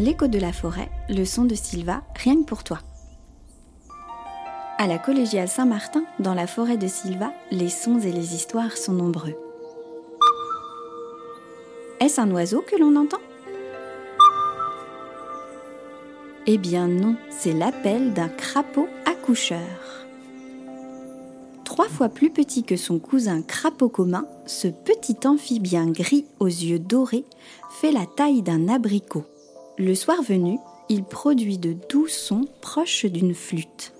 L'écho de la forêt, le son de Sylva, rien que pour toi. À la collégiale Saint-Martin, dans la forêt de Sylva, les sons et les histoires sont nombreux. Est-ce un oiseau que l'on entend? Eh bien non, c'est l'appel d'un crapaud accoucheur. Trois fois plus petit que son cousin crapaud commun, ce petit amphibien gris aux yeux dorés fait la taille d'un abricot. Le soir venu, il produit de doux sons proches d'une flûte.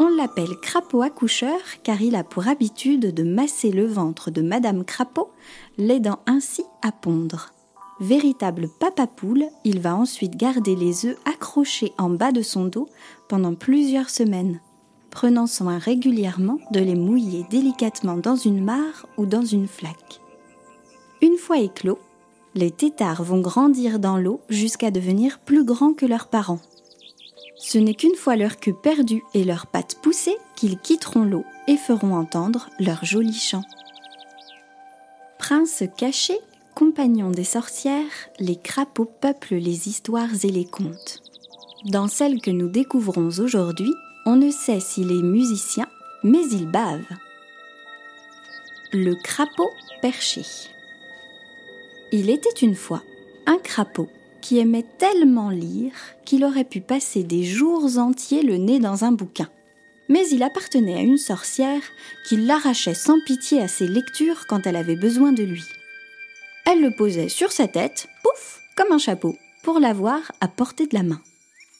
On l'appelle crapaud accoucheur car il a pour habitude de masser le ventre de Madame Crapaud, l'aidant ainsi à pondre. Véritable papa poule, il va ensuite garder les œufs accrochés en bas de son dos pendant plusieurs semaines, prenant soin régulièrement de les mouiller délicatement dans une mare ou dans une flaque. Une fois éclos, les têtards vont grandir dans l'eau jusqu'à devenir plus grands que leurs parents. Ce n'est qu'une fois leur queue perdue et leurs pattes poussées qu'ils quitteront l'eau et feront entendre leur joli chant. Princes cachés, compagnons des sorcières, les crapauds peuplent les histoires et les contes. Dans celle que nous découvrons aujourd'hui, on ne sait s'il est musicien, mais il bave. Le crapaud perché. Il était une fois un crapaud qui aimait tellement lire qu'il aurait pu passer des jours entiers le nez dans un bouquin. Mais il appartenait à une sorcière qui l'arrachait sans pitié à ses lectures quand elle avait besoin de lui. Elle le posait sur sa tête, pouf, comme un chapeau, pour l'avoir à portée de la main.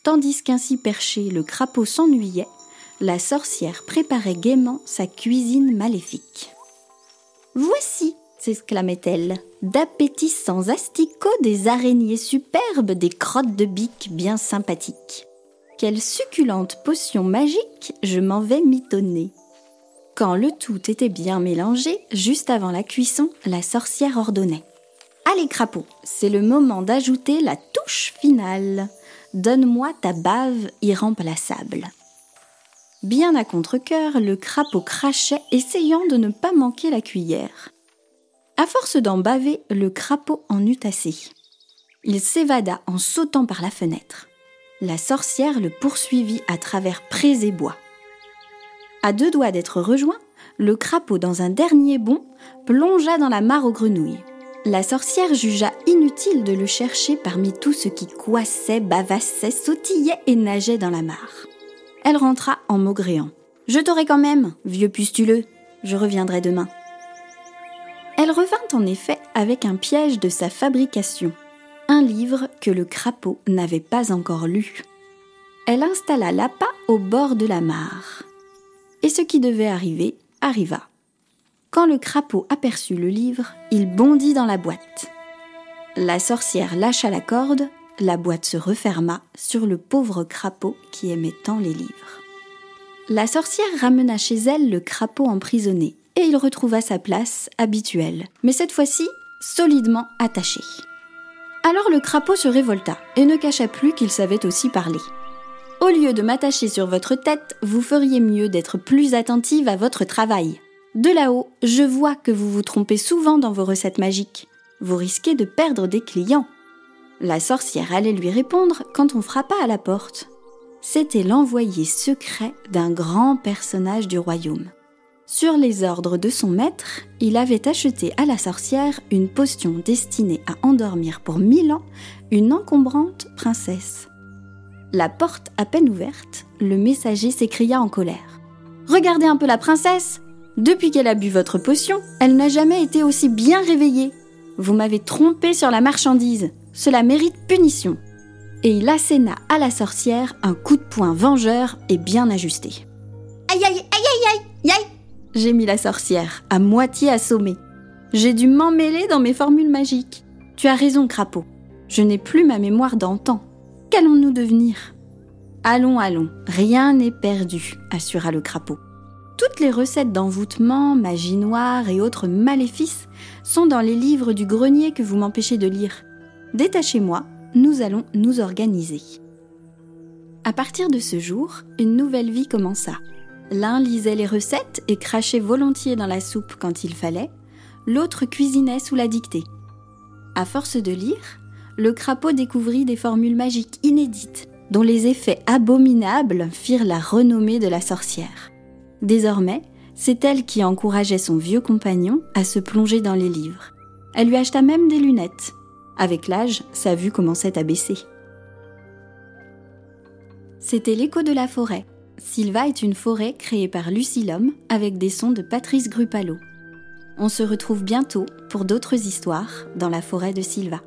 Tandis qu'ainsi perché, le crapaud s'ennuyait, la sorcière préparait gaiement sa cuisine maléfique. Voici, s'exclamait-elle, d'appétissants asticots, des araignées superbes, des crottes de bique bien sympathiques. Quelle succulente potion magique, je m'en vais mitonner. Quand le tout était bien mélangé, juste avant la cuisson, la sorcière ordonnait. Allez crapaud, c'est le moment d'ajouter la touche finale. Donne-moi ta bave irremplaçable. Bien à contre-coeur, le crapaud crachait, essayant de ne pas manquer la cuillère. À force d'en baver, le crapaud en eut assez. Il s'évada en sautant par la fenêtre. La sorcière le poursuivit à travers prés et bois. À deux doigts d'être rejoint, le crapaud, dans un dernier bond, plongea dans la mare aux grenouilles. La sorcière jugea inutile de le chercher parmi tout ce qui coissait, bavassait, sautillait et nageait dans la mare. Elle rentra en maugréant. Je t'aurai quand même, vieux pustuleux. Je reviendrai demain. Elle revint en effet avec un piège de sa fabrication, un livre que le crapaud n'avait pas encore lu. Elle installa l'appât au bord de la mare. Et ce qui devait arriver arriva. Quand le crapaud aperçut le livre, il bondit dans la boîte. La sorcière lâcha la corde, la boîte se referma sur le pauvre crapaud qui aimait tant les livres. La sorcière ramena chez elle le crapaud emprisonné et il retrouva sa place habituelle, mais cette fois-ci solidement attaché. Alors le crapaud se révolta et ne cacha plus qu'il savait aussi parler. Au lieu de m'attacher sur votre tête, vous feriez mieux d'être plus attentive à votre travail. De là-haut, je vois que vous vous trompez souvent dans vos recettes magiques. Vous risquez de perdre des clients. La sorcière allait lui répondre quand on frappa à la porte. C'était l'envoyé secret d'un grand personnage du royaume. Sur les ordres de son maître, il avait acheté à la sorcière une potion destinée à endormir pour mille ans une encombrante princesse. La porte à peine ouverte, le messager s'écria en colère. Regardez un peu la princesse Depuis qu'elle a bu votre potion, elle n'a jamais été aussi bien réveillée. Vous m'avez trompé sur la marchandise. Cela mérite punition. Et il asséna à la sorcière un coup de poing vengeur et bien ajusté. Aïe aïe aïe aïe aïe gémit la sorcière, à moitié assommée. J'ai dû m'emmêler dans mes formules magiques. Tu as raison, crapaud. Je n'ai plus ma mémoire d'antan. Qu'allons-nous devenir? Allons, allons, rien n'est perdu, assura le crapaud. Toutes les recettes d'envoûtement, magie noire et autres maléfices sont dans les livres du grenier que vous m'empêchez de lire. Détachez-moi, nous allons nous organiser. À partir de ce jour, une nouvelle vie commença. L'un lisait les recettes et crachait volontiers dans la soupe quand il fallait, l'autre cuisinait sous la dictée. À force de lire, le crapaud découvrit des formules magiques inédites, dont les effets abominables firent la renommée de la sorcière. Désormais, c'est elle qui encourageait son vieux compagnon à se plonger dans les livres. Elle lui acheta même des lunettes. Avec l'âge, sa vue commençait à baisser. C'était l'écho de la forêt. Sylva est une forêt créée par Lucie avec des sons de Patrice Grupalo. On se retrouve bientôt pour d'autres histoires dans la forêt de Sylva.